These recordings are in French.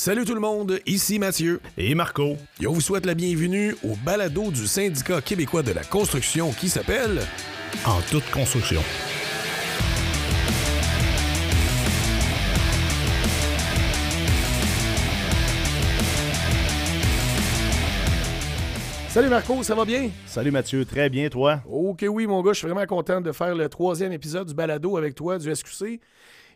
Salut tout le monde, ici Mathieu. Et Marco. Et on vous souhaite la bienvenue au balado du syndicat québécois de la construction qui s'appelle En toute construction. Salut Marco, ça va bien? Salut Mathieu, très bien toi? Ok oui mon gars, je suis vraiment content de faire le troisième épisode du balado avec toi du SQC.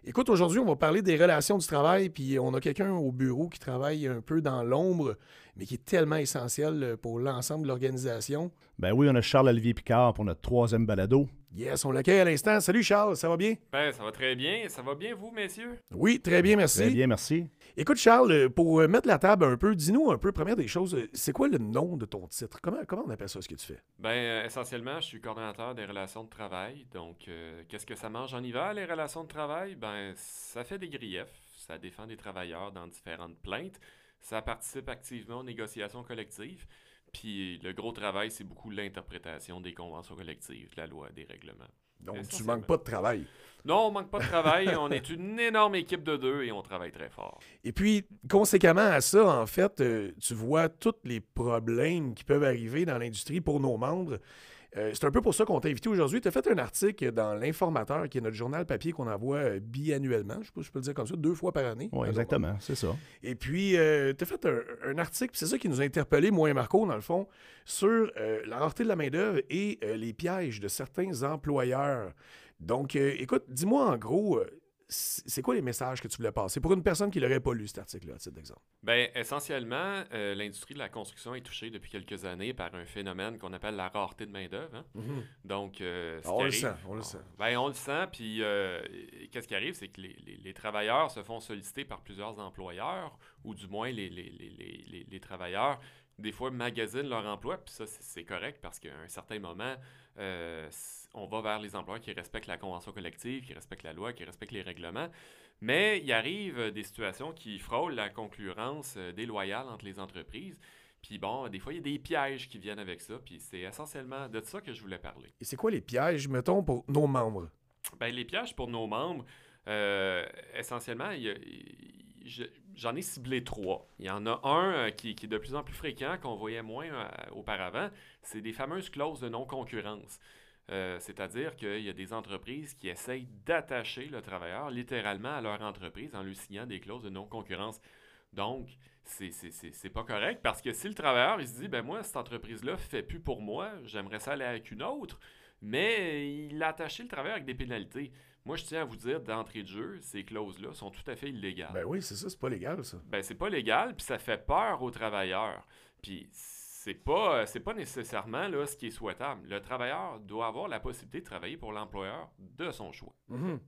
Écoute, aujourd'hui, on va parler des relations du travail, puis on a quelqu'un au bureau qui travaille un peu dans l'ombre, mais qui est tellement essentiel pour l'ensemble de l'organisation. Ben oui, on a Charles-Olivier Picard pour notre troisième balado. Yes, on l'accueille à l'instant. Salut Charles, ça va bien? Ben, ça va très bien. Ça va bien, vous, messieurs? Oui, très bien, merci. Très bien, merci. Écoute, Charles, pour mettre la table un peu, dis-nous un peu, première des choses, c'est quoi le nom de ton titre? Comment, comment on appelle ça, ce que tu fais? Ben, euh, essentiellement, je suis coordonnateur des relations de travail. Donc, euh, qu'est-ce que ça mange en hiver, les relations de travail? Ben, ça fait des griefs. Ça défend des travailleurs dans différentes plaintes. Ça participe activement aux négociations collectives. Puis le gros travail, c'est beaucoup l'interprétation des conventions collectives, de la loi, des règlements. Donc, tu manques pas de travail. Non, on manque pas de travail. on est une énorme équipe de deux et on travaille très fort. Et puis, conséquemment à ça, en fait, euh, tu vois tous les problèmes qui peuvent arriver dans l'industrie pour nos membres. Euh, c'est un peu pour ça qu'on t'a invité aujourd'hui. Tu as fait un article dans l'Informateur, qui est notre journal papier qu'on envoie euh, biannuellement, je, peux, je peux le dire comme ça, deux fois par année. Oui, exactement, c'est ça. Et puis, euh, tu as fait un, article, c'est ça qui nous a interpellés, moi et Marco, dans le fond, sur la rareté de la main-d'œuvre et les pièges de certains employeurs. Donc, écoute, dis-moi en gros, c'est quoi les messages que tu voulais passer pour une personne qui l'aurait pas lu, cet article-là, à titre d'exemple? Bien, essentiellement, euh, l'industrie de la construction est touchée depuis quelques années par un phénomène qu'on appelle la rareté de main-d'œuvre. Hein. Mhm. Donc, euh, on, le sent, on le sent. Ben, on le sent, puis euh, qu'est-ce qui arrive, c'est que les, les, travailleurs se font solliciter par plusieurs employeurs, ou du moins les, les travailleurs des fois magasinent leur emploi, puis ça, c'est correct parce qu'à un certain moment, euh, on va vers les employeurs qui respectent la convention collective, qui respectent la loi, qui respectent les règlements. Mais il arrive euh, des situations qui frôlent la concurrence euh, déloyale entre les entreprises. Puis bon, des fois, il y a des pièges qui viennent avec ça. Puis c'est essentiellement de ça que je voulais parler. Et c'est quoi les pièges, mettons, pour nos membres? Ben, les pièges pour nos membres, essentiellement, j'en ai ciblé trois. Il y en a un qui, est de plus en plus fréquent, qu'on voyait moins auparavant. C'est des fameuses clauses de non-concurrence. Euh, c'est-à-dire qu'il y a des entreprises qui essayent d'attacher le travailleur littéralement à leur entreprise en lui signant des clauses de non-concurrence. Donc, c'est pas correct parce que si le travailleur il se dit ben moi cette entreprise là fait plus pour moi, j'aimerais ça aller avec une autre, mais il a attaché le travailleur avec des pénalités. Moi, je tiens à vous dire d'entrée de jeu, ces clauses-là sont tout à fait illégales. Ben oui, c'est ça, c'est pas légal, ça. Ben, c'est pas légal, puis ça fait peur aux travailleurs. Puis c'est pas, c'est pas nécessairement là, ce qui est souhaitable. Le travailleur doit avoir la possibilité de travailler pour l'employeur de son choix. Mm-hmm.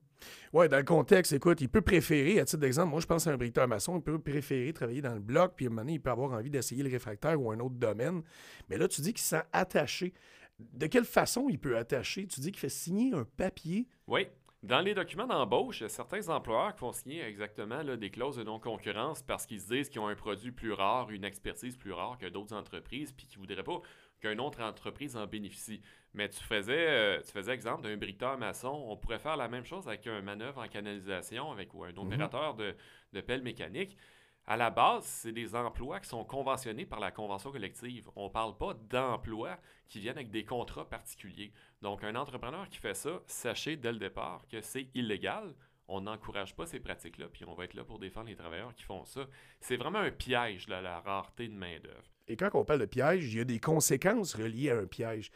Oui, dans le contexte, écoute, il peut préférer, à titre d'exemple, moi je pense à un bricoleur maçon, il peut préférer travailler dans le bloc, puis à un moment donné, il peut avoir envie d'essayer le réfractaire ou un autre domaine. Mais là, tu dis qu'il s'est attaché. De quelle façon il peut attacher? Tu dis qu'il fait signer un papier. Oui. Dans les documents d'embauche, il y a certains employeurs qui font signer exactement des clauses de non-concurrence parce qu'ils se disent qu'ils ont un produit plus rare, une expertise plus rare que d'autres entreprises, puis qu'ils ne voudraient pas qu'une autre entreprise en bénéficie. Mais tu faisais, euh, tu faisais exemple d'un bricoleur maçon. On pourrait faire la même chose avec un manœuvre en canalisation avec ou un mhm. opérateur de, de pelle mécanique. À la base, c'est des emplois qui sont conventionnés par la convention collective. On ne parle pas d'emplois qui viennent avec des contrats particuliers. Donc, un entrepreneur qui fait ça, sachez dès le départ que c'est illégal. On n'encourage pas ces pratiques-là, puis on va être là pour défendre les travailleurs qui font ça. C'est vraiment un piège, la rareté de main-d'œuvre. Et quand on parle de piège, il y a des conséquences reliées à un piège.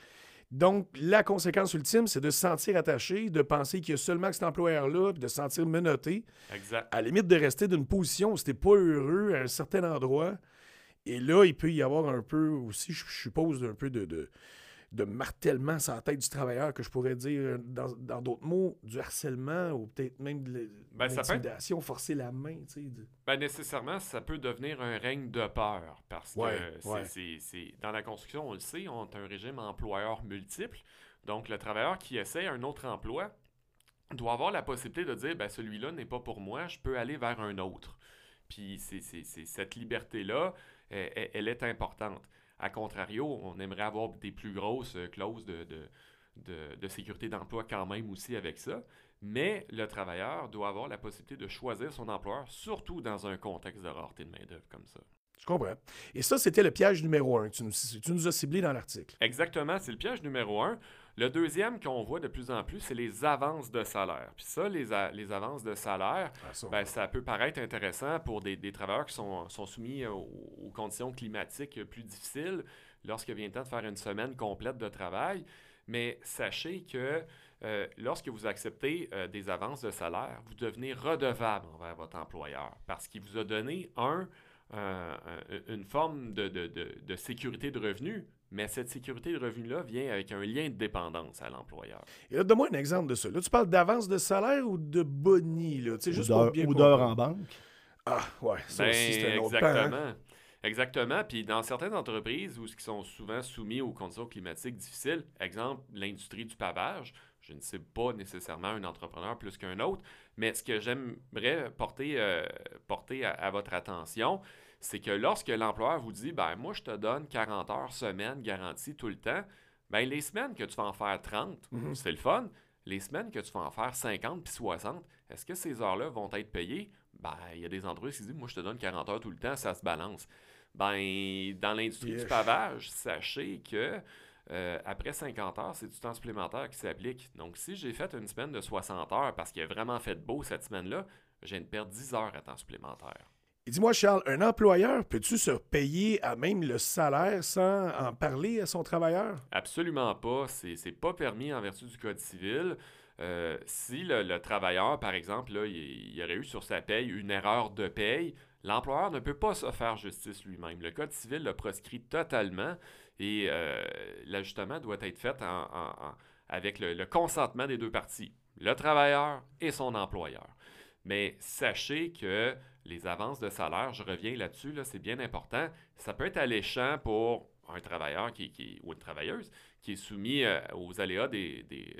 Donc, la conséquence ultime, c'est de se sentir attaché, de penser qu'il y a seulement cet employeur-là, de se sentir menotté. Exact. À la limite de rester d'une position où c'était pas heureux à un certain endroit. Et là, il peut y avoir un peu aussi, je suppose, un peu de, de martèlement sur la tête du travailleur, que je pourrais dire, dans d'autres mots, du harcèlement ou peut-être même de ben, l'intimidation, forcer la main. Tu sais, ben, nécessairement, ça peut devenir un règne de peur parce que c'est, dans la construction, on le sait, on a un régime employeur multiple. Donc, le travailleur qui essaie un autre emploi doit avoir la possibilité de dire ben, celui-là n'est pas pour moi, je peux aller vers un autre. Puis, c'est, cette liberté-là, elle est importante. A contrario, on aimerait avoir des plus grosses euh, clauses de, de, de sécurité d'emploi quand même aussi avec ça. Mais le travailleur doit avoir la possibilité de choisir son employeur, surtout dans un contexte de rareté de main-d'œuvre comme ça. Je comprends. Et ça, c'était le piège numéro un. Tu nous, tu nous as ciblé dans l'article. Exactement, c'est le piège numéro un. Le deuxième qu'on voit de plus en plus, c'est les avances de salaire. Puis ça, les, avances de salaire, Ah, ça, ben, ça peut paraître intéressant pour des, des travailleurs qui sont, sont soumis aux, aux conditions climatiques plus difficiles lorsque vient le temps de faire une semaine complète de travail. Mais sachez que euh, lorsque vous acceptez euh, des avances de salaire, vous devenez redevable envers votre employeur parce qu'il vous a donné un, euh, un- une forme de, de- de- de sécurité de revenus, mais cette sécurité de revenus-là vient avec un lien de dépendance à l'employeur. Et là, donne-moi un exemple de ça. Là, tu parles d'avance de salaire ou de boni, là? Tu sais, Ou juste pour bien ou d'heures comprendre. en banque. Ah, ouais, ça Ben, aussi, c'est un autre pan, hein? exactement. Exactement. Puis dans certaines entreprises où qui sont souvent soumis aux conditions climatiques difficiles, exemple l'industrie du pavage, je ne sais pas nécessairement un entrepreneur plus qu'un autre, mais ce que j'aimerais porter, euh, porter à, à votre attention, c'est que lorsque l'employeur vous dit, ben moi je te donne 40 heures semaine garantie tout le temps, ben les semaines que tu vas en faire 30, Mhm. c'est le fun. Les semaines que tu vas en faire 50 puis 60, est-ce que ces heures-là vont être payées? Ben, il y a des endroits qui se disent, moi, je te donne 40 heures tout le temps, ça se balance. Ben, dans l'industrie du pavage, sachez que euh, après 50 heures, c'est du temps supplémentaire qui s'applique. Donc, si j'ai fait une semaine de 60 heures parce qu'il a vraiment fait beau cette semaine-là, je viens de perdre 10 heures à temps supplémentaire. Et dis-moi, Charles, un employeur, peux-tu se payer à même le salaire sans en parler à son travailleur? Absolument pas. C'est pas permis en vertu du Code civil. Euh, si le, le travailleur, par exemple, il, il aurait eu sur sa paye une erreur de paye, l'employeur ne peut pas se faire justice lui-même. Le Code civil le proscrit totalement et euh, l'ajustement doit être fait avec le, le consentement des deux parties, le travailleur et son employeur. Mais sachez que les avances de salaire, je reviens là-dessus, là, c'est bien important, ça peut être alléchant pour un travailleur qui, ou une travailleuse qui est soumis euh, aux aléas des, des,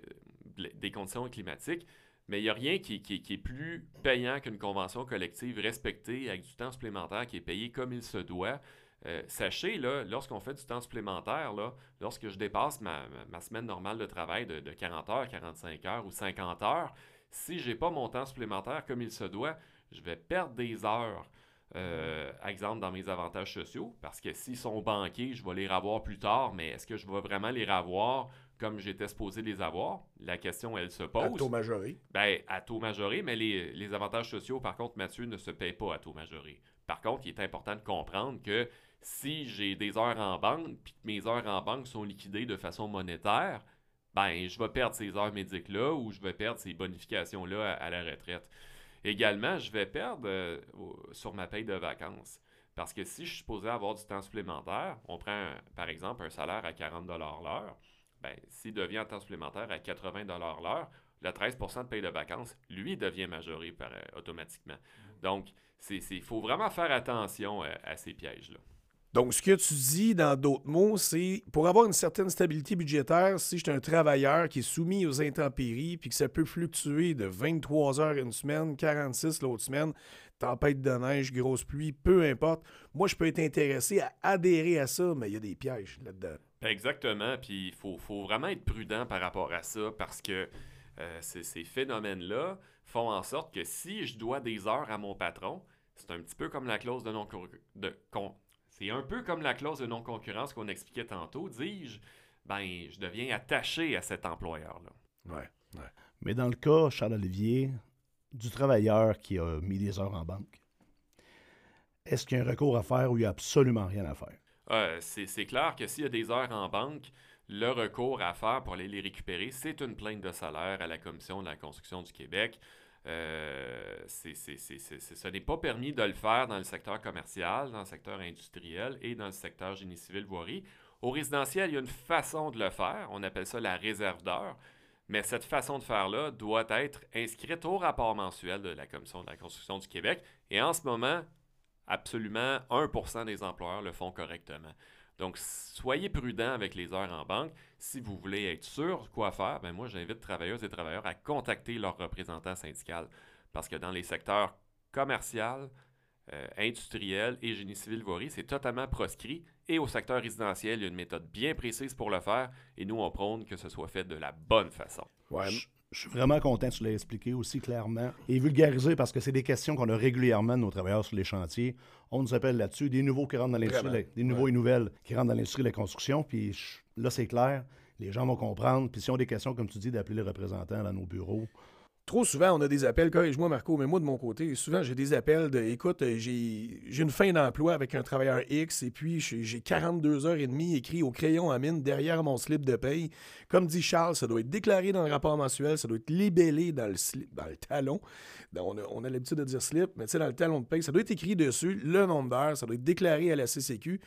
des conditions climatiques, mais il n'y a rien qui, qui- est plus payant qu'une convention collective respectée avec du temps supplémentaire qui est payé comme il se doit. Euh, sachez, là, lorsqu'on fait du temps supplémentaire, lorsque je dépasse ma, ma- ma semaine normale de travail de 40 heures, 45 heures ou 50 heures, si je n'ai pas mon temps supplémentaire comme il se doit, je vais perdre des heures. Euh, exemple, dans mes avantages sociaux, parce que s'ils sont banqués, je vais les revoir plus tard, mais est-ce que je vais vraiment les revoir comme j'étais supposé les avoir? La question, elle se À pose. taux majoré. Ben, à taux majoré, mais les, les avantages sociaux, par contre, Mathieu, ne se payent pas à taux majoré. Par contre, il est important de comprendre que si j'ai des heures en banque, puis que mes heures en banque sont liquidées de façon monétaire, ben, je vais perdre ces heures médiques-là ou je vais perdre ces bonifications-là à, à la retraite. Également, je vais perdre euh, sur ma paye de vacances. Parce que si je suis supposé avoir du temps supplémentaire, on prend un- par exemple un salaire à 40 l'heure, ben, s'il devient en temps supplémentaire à 80 l'heure, le 13% de paye de vacances, lui, devient majoré par, euh, automatiquement. Donc, il faut vraiment faire attention euh, à ces pièges-là. Donc, ce que tu dis, dans d'autres mots, c'est pour avoir une certaine stabilité budgétaire, si je suis un travailleur qui est soumis aux intempéries, puis que ça peut fluctuer de 23 heures une semaine, 46 l'autre semaine, tempête de neige, grosse pluie, peu importe, moi, je peux être intéressé à adhérer à ça, mais il y a des pièges là-dedans. Exactement, puis il faut, vraiment être prudent par rapport à ça parce que euh, ces, phénomènes-là font en sorte que si je dois des heures à mon patron, c'est un petit peu comme la clause de non de con- c'est un peu comme la clause de non-concurrence qu'on expliquait tantôt, dis-je, ben je deviens attaché à cet employeur-là. Ouais. Mais dans le cas, Charles-Olivier, du travailleur qui a mis des heures en banque, est-ce qu'il y a un recours à faire ou il n'y a absolument rien à faire? Euh, c'est c'est clair que s'il y a des heures en banque, le recours à faire pour aller les récupérer, c'est une plainte de salaire à la Commission de la construction du Québec. Euh, ce n'est pas permis de le faire dans le secteur commercial, dans le secteur industriel et dans le secteur génie civil voirie. Au résidentiel, il y a une façon de le faire. On appelle ça la réserve d'heures. Mais cette façon de faire-là doit être inscrite au rapport mensuel de la Commission de la construction du Québec. Et en ce moment, absolument 1% des employeurs le font correctement. Donc, soyez prudents avec les heures en banque. Si vous voulez être sûr quoi faire, ben moi, j'invite travailleuses et travailleurs à contacter leur représentant syndical. Parce que dans les secteurs commerciaux, euh, industriel et génie civil voirie, c'est totalement proscrit. Et au secteur résidentiel, il y a une méthode bien précise pour le faire. Et nous, on prône que ce soit fait de la bonne façon. Ouais. Je, je suis vraiment content que tu l'aies expliqué aussi clairement et vulgarisé parce que c'est des questions qu'on a régulièrement de nos travailleurs sur les chantiers. On nous appelle là-dessus, des nouveaux qui rentrent dans l'industrie, des nouveaux et nouvelles qui rentrent dans l'industrie de la construction. Puis je- là, c'est clair, les gens vont comprendre. Puis si on a des questions, comme tu dis, d'appeler les représentants dans nos bureaux. Trop souvent, on a des appels, corrige-moi Marco, mais moi de mon côté, souvent j'ai des appels de écoute, euh, j'ai une fin d'emploi avec un travailleur X et puis j'ai j'ai 42 heures et demie écrit au crayon à mine derrière mon slip de paye. Comme dit Charles, ça doit être déclaré dans le rapport mensuel, ça doit être libellé dans le, slip, dans le talon. Ben, on a, l'habitude de dire slip, mais tu sais, dans le talon de paye, ça doit être écrit dessus, le nombre d'heures, ça doit être déclaré à la CCQ.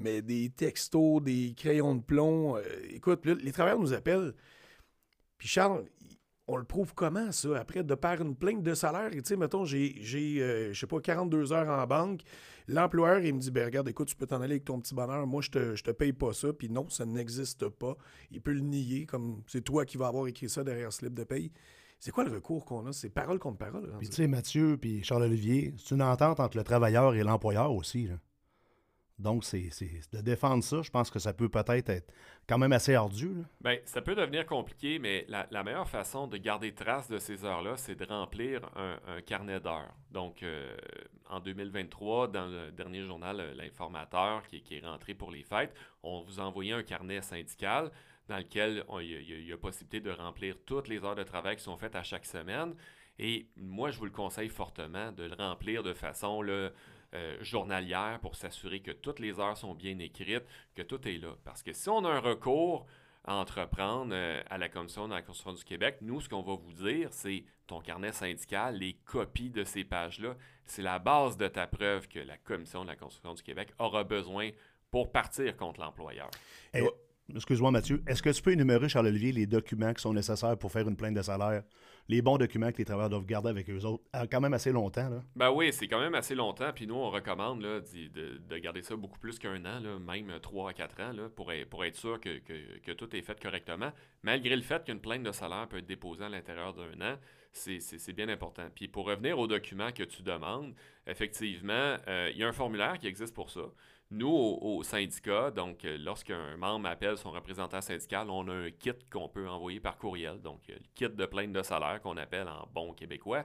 Mais des textos, des crayons de plomb, euh, écoute, les travailleurs nous appellent. Puis Charles, on le prouve comment, ça? Après, de par une plainte de salaire, et tu sais, mettons, j'ai, j'ai euh, je sais pas, 42 heures en banque. L'employeur, il me dit, ben regarde, écoute, tu peux t'en aller avec ton petit bonheur. Moi, je te, je te paye pas ça. Puis non, ça n'existe pas. Il peut le nier, comme c'est toi qui vas avoir écrit ça derrière ce slip de paye. C'est quoi le recours qu'on a? C'est parole contre parole. Puis tu sais, Mathieu puis Charles-Olivier, c'est une entente entre le travailleur et l'employeur aussi. là. Donc, c'est de défendre ça, je pense que ça peut peut-être être quand même assez ardu. là. Ben, ça peut devenir compliqué, mais la, meilleure façon de garder trace de ces heures-là, c'est de remplir un, carnet d'heures. Donc, euh, en 2023, dans le dernier journal, euh, L'Informateur, qui, est- rentré pour les fêtes, on vous envoyait un carnet syndical dans lequel il y, y a possibilité de remplir toutes les heures de travail qui sont faites à chaque semaine. Et moi, je vous le conseille fortement de le remplir de façon là, euh, journalière pour s'assurer que toutes les heures sont bien écrites, que tout est là. Parce que si on a un recours à entreprendre euh, à la Commission de la construction du Québec, nous, ce qu'on va vous dire, c'est ton carnet syndical, les copies de ces pages-là, c'est la base de ta preuve que la Commission de la construction du Québec aura besoin pour partir contre l'employeur. Eh, Excuse-moi, Mathieu. Est-ce que tu peux énumérer, Charles-Olivier, les documents qui sont nécessaires pour faire une plainte de salaire? Les bons documents que les travailleurs doivent garder avec eux autres, euh, quand même assez longtemps. Là. Ben oui, c'est quand même assez longtemps. Puis nous, on recommande de, de garder ça beaucoup plus qu'un an, même 3 à 4 ans, pour, être, sûr que, tout est fait correctement. Malgré le fait qu'une plainte de salaire peut être déposée à l'intérieur d'un an, c'est bien important. Puis pour revenir aux documents que tu demandes, effectivement, euh, il y a un formulaire qui existe pour ça. Nous, au, syndicat, donc euh, lorsqu'un membre appelle son représentant syndical, on a un kit qu'on peut envoyer par courriel. Donc, euh, le kit de plainte de salaire qu'on appelle en bon québécois.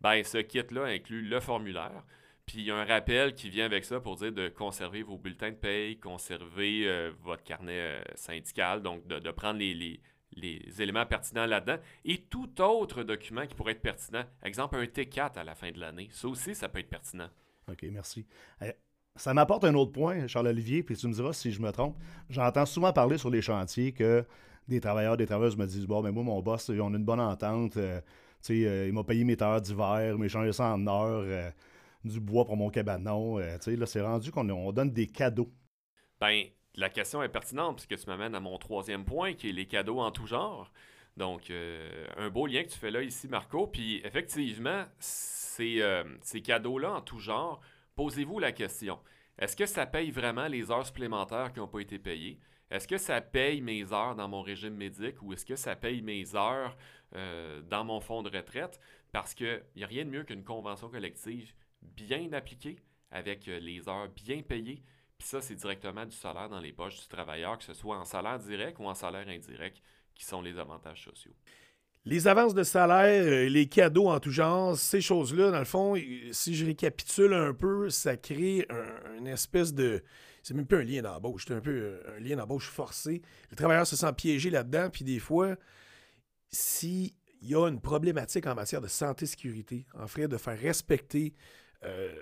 Ben, ce kit-là inclut le formulaire. Puis il y a un rappel qui vient avec ça pour dire de conserver vos bulletins de paye, conserver euh, votre carnet syndical, donc de, de prendre les, les- les éléments pertinents là-dedans et tout autre document qui pourrait être pertinent. Exemple, un T4 à la fin de l'année. Ça aussi, ça peut être pertinent. OK, merci. Ça m'apporte un autre point, Charles-Olivier, puis tu me diras si je me trompe. J'entends souvent parler sur les chantiers que des travailleurs, des travailleuses me disent Bon, mais moi, mon boss, on a une bonne entente. euh, tu sais, euh, il m'a payé mes heures d'hiver, il m'a échangé ça en heures, du bois pour mon cabanon. euh, tu sais, là, c'est rendu qu'on on donne des cadeaux. Ben, la question est pertinente puisque tu m'amènes à mon troisième point qui est les cadeaux en tout genre. Donc, un beau lien que tu fais là ici, Marco. Puis, effectivement, ces cadeaux-là en tout genre, posez-vous la question. Est-ce que ça paye vraiment les heures supplémentaires qui n'ont pas été payées? Est-ce que ça paye mes heures dans mon régime médic ou est-ce que ça paye mes heures euh, dans mon fonds de retraite? Parce qu'il n'y a rien de mieux qu'une convention collective bien appliquée, avec euh, les heures bien payées. Puis ça, c'est directement du salaire dans les poches du travailleur, que ce soit en salaire direct ou en salaire indirect, qui sont les avantages sociaux. Les avances de salaire, euh, les cadeaux en tout genre, ces choses-là, dans le fond, euh, si je récapitule un peu, ça crée un- une espèce de. C'est même pas un lien d'embauche, c'est un peu euh, un lien d'embauche forcé. Le travailleur se sent piégé là-dedans, puis des fois, s'il y a une problématique en matière de santé-sécurité, en fait, de faire respecter, euh,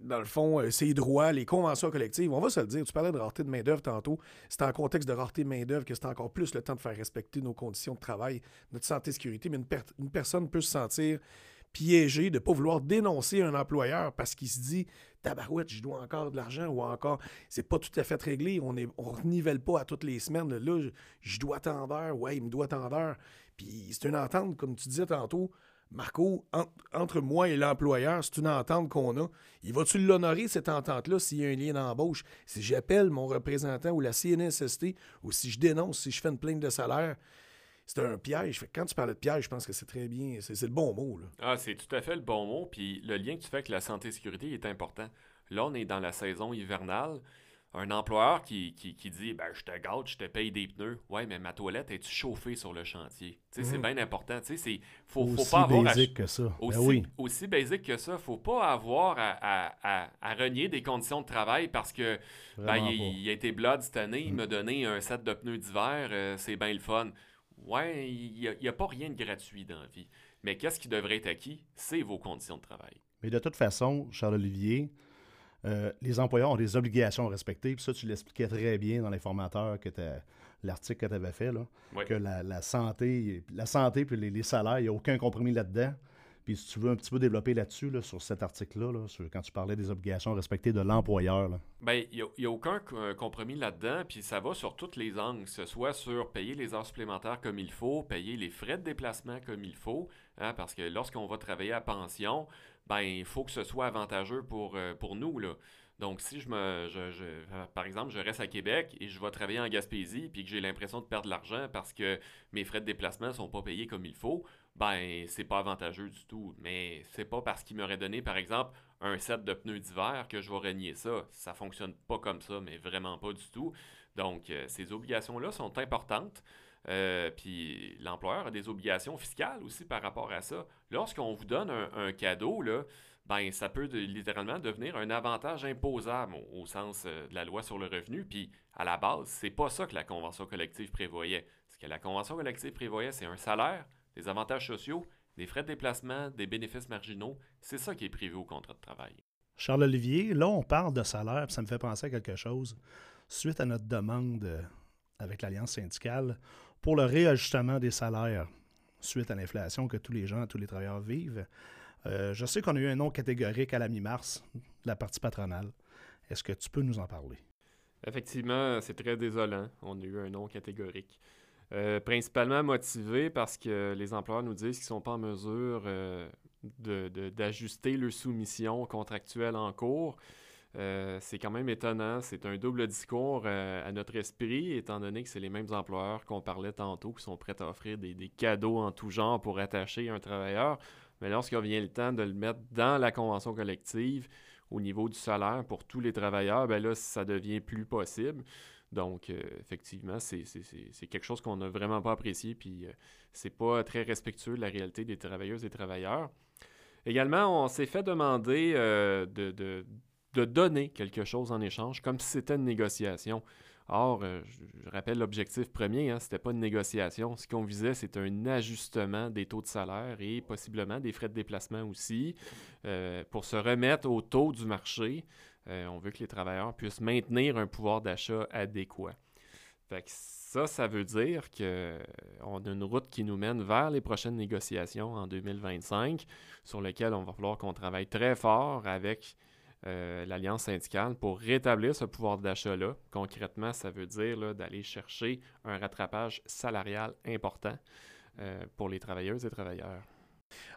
dans le fond, euh, ses droits, les conventions collectives, on va se le dire, tu parlais de rareté de main-d'œuvre tantôt, c'est en contexte de rareté de main-d'œuvre que c'est encore plus le temps de faire respecter nos conditions de travail, notre santé-sécurité, mais une, per- une personne peut se sentir piégée de ne pas vouloir dénoncer un employeur parce qu'il se dit Tabarouette, je dois encore de l'argent ou encore c'est pas tout à fait réglé, on ne on renivelle pas à toutes les semaines. Là, je, dois tant ouais, il me doit tant. Puis c'est une entente, comme tu disais tantôt, Marco, en- entre moi et l'employeur, c'est une entente qu'on a. Il va-tu l'honorer, cette entente-là, s'il y a un lien d'embauche? Si j'appelle mon représentant ou la CNSST, ou si je dénonce, si je fais une plainte de salaire, c'est un piège. Quand tu parlais de piège, je pense que c'est très bien. C'est le bon mot. Ah, c'est tout à fait le bon mot. Puis le lien que tu fais avec la santé et sécurité est important. Là, on est dans la saison hivernale. Un employeur qui, qui, qui dit ben, Je te gâte, je te paye des pneus. Ouais, mais ma toilette, est tu chauffée sur le chantier? C'est Mhm. bien important. C'est- faut, faut Aussi pas avoir. à- basique que ça. Ben Aussi, oui. aussi basique que ça, faut pas avoir à, à- à- à renier des conditions de travail parce que ben, il, il a été blood cette année, il Mm. m'a donné un set de pneus d'hiver, euh, c'est bien le fun. Ouais, il n'y a, pas rien de gratuit dans la vie. Mais qu'est-ce qui devrait être acquis? C'est vos conditions de travail. Mais de toute façon, Charles-Olivier, euh, les employeurs ont des obligations à respecter. Puis ça, tu l'expliquais très bien dans l'informateur que t'as- l'article que tu avais fait, là, que la, la santé, la santé puis les, les salaires, il n'y a aucun compromis là-dedans. Puis si tu veux un petit peu développer là-dessus, là, sur cet article-là, là, quand tu parlais des obligations à respecter de l'employeur, là. Ben, il n'y a, aucun euh, compromis là-dedans, puis ça va sur toutes les angles, que ce soit sur payer les heures supplémentaires comme il faut, payer les frais de déplacement comme il faut, hein, parce que lorsqu'on va travailler à pension, ben, il faut que ce soit avantageux pour, euh, pour nous, là. Donc, si je me, je- par exemple, je reste à Québec et je vais travailler en Gaspésie, puis que j'ai l'impression de perdre de l'argent parce que mes frais de déplacement ne sont pas payés comme il faut, ben, c'est pas avantageux du tout. Mais c'est pas parce qu'il m'aurait donné, par exemple, un set de pneus d'hiver que je vais renier ça. Ça fonctionne pas comme ça, mais vraiment pas du tout. Donc, euh, ces obligations-là sont importantes. Euh, puis l'employeur a des obligations fiscales aussi par rapport à ça. Lorsqu'on vous donne un, cadeau, là, ben, ça peut littéralement devenir un avantage imposable au, au sens euh, de la loi sur le revenu. Puis à la base, c'est pas ça que la convention collective prévoyait. Ce que la convention collective prévoyait, c'est un salaire, des avantages sociaux, des frais de déplacement, des bénéfices marginaux. C'est ça qui est prévu au contrat de travail. Charles-Olivier, là, on parle de salaire, puis ça me fait penser à quelque chose. Suite à notre demande euh, avec l'Alliance syndicale pour le réajustement des salaires suite à l'inflation que tous les gens, tous les travailleurs vivent, euh, je sais qu'on a eu un nom catégorique à la mi-mars la partie patronale. Est-ce que tu peux nous en parler? Effectivement, c'est très désolant. On a eu un nom catégorique. Euh, principalement motivé parce que les employeurs nous disent qu'ils ne sont pas en mesure euh, de- de- d'ajuster leur soumission contractuelle en cours. Euh, c'est quand même étonnant. C'est un double discours euh, à notre esprit, étant donné que c'est les mêmes employeurs qu'on parlait tantôt qui sont prêts à offrir des, des cadeaux en tout genre pour attacher un travailleur. Mais lorsqu'il vient le temps de le mettre dans la convention collective, au niveau du salaire pour tous les travailleurs, ben là, ça devient plus possible. Donc, euh, effectivement, c'est quelque chose qu'on n'a vraiment pas apprécié, puis c'est pas très respectueux de la réalité des travailleuses et travailleurs. Également, on s'est fait demander de, de- de donner quelque chose en échange, comme si c'était une négociation. Or, euh, je, rappelle l'objectif premier, hein, c'était pas une négociation. Ce qu'on visait, c'est un ajustement des taux de salaire et possiblement des frais de déplacement aussi, euh, pour se remettre au taux du marché. Euh, on veut que les travailleurs puissent maintenir un pouvoir d'achat adéquat. Fait que ça, ça veut dire qu'on a une route qui nous mène vers les prochaines négociations en 2025, sur lesquelles on va falloir qu'on travaille très fort avec euh, l'Alliance syndicale pour rétablir ce pouvoir d'achat-là. Concrètement, ça veut dire d'aller chercher un rattrapage salarial important euh, pour les travailleuses et travailleurs.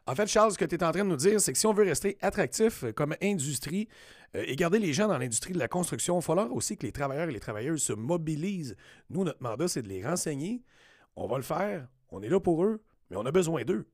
En fait, Charles, ce que tu es en train de nous dire, c'est que si on veut rester attractif euh, comme industrie euh, et garder les gens dans l'industrie de la construction, il va falloir aussi que les travailleurs et les travailleuses se mobilisent. Nous, notre mandat, c'est de les renseigner. On va le faire. On est là pour eux, mais on a besoin d'eux.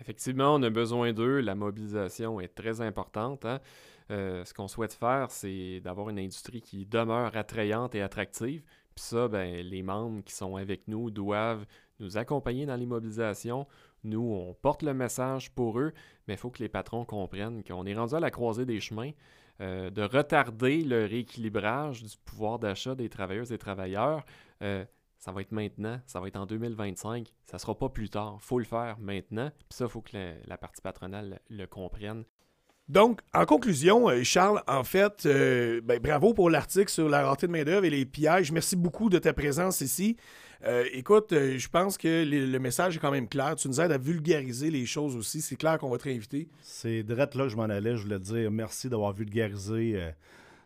Effectivement, on a besoin d'eux. La mobilisation est très importante. hein. Euh, ce qu'on souhaite faire, c'est d'avoir une industrie qui demeure attrayante et attractive. Puis ça, ben, les membres qui sont avec nous doivent nous accompagner dans les mobilisations. Nous, on porte le message pour eux, mais il faut que les patrons comprennent qu'on est rendu à la croisée des chemins, euh, de retarder le rééquilibrage du pouvoir d'achat des travailleuses et travailleurs. Euh, ça va être maintenant, ça va être en 2025, ça sera pas plus tard. faut le faire maintenant. Puis ça, il faut que la, partie patronale le, le comprenne. Donc, en conclusion, euh, Charles, en fait, euh, ben, bravo pour l'article sur la rareté de main-d'œuvre et les pièges. Merci beaucoup de ta présence ici. Euh, écoute, je pense que le, message est quand même clair. Tu nous aides à vulgariser les choses aussi. C'est clair qu'on va te réinviter. C'est direct là que je m'en allais. Je voulais te dire merci d'avoir vulgarisé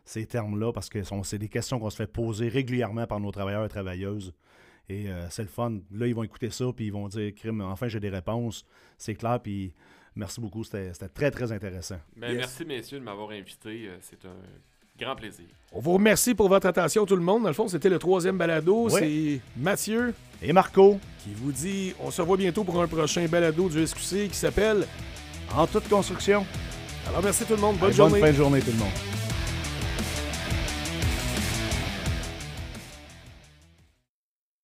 ces termes-là parce que c'est des questions qu'on se fait poser régulièrement par nos travailleurs et travailleuses. Et c'est le fun. Là, ils vont écouter ça puis ils vont dire Crime, enfin, j'ai des réponses. C'est clair. Puis merci beaucoup. C'était très, très intéressant. Ben, Yes. Merci, messieurs, de m'avoir invité. Euh, C'est un Grand plaisir. On vous remercie pour votre attention, tout le monde. Dans le fond, c'était le troisième balado. Oui. C'est Mathieu Et Marco, qui vous dit on se revoit bientôt pour un prochain balado du SQC qui s'appelle. en toute construction, Alors, merci tout le monde. Bonne Bonne journée. fin de journée tout le monde.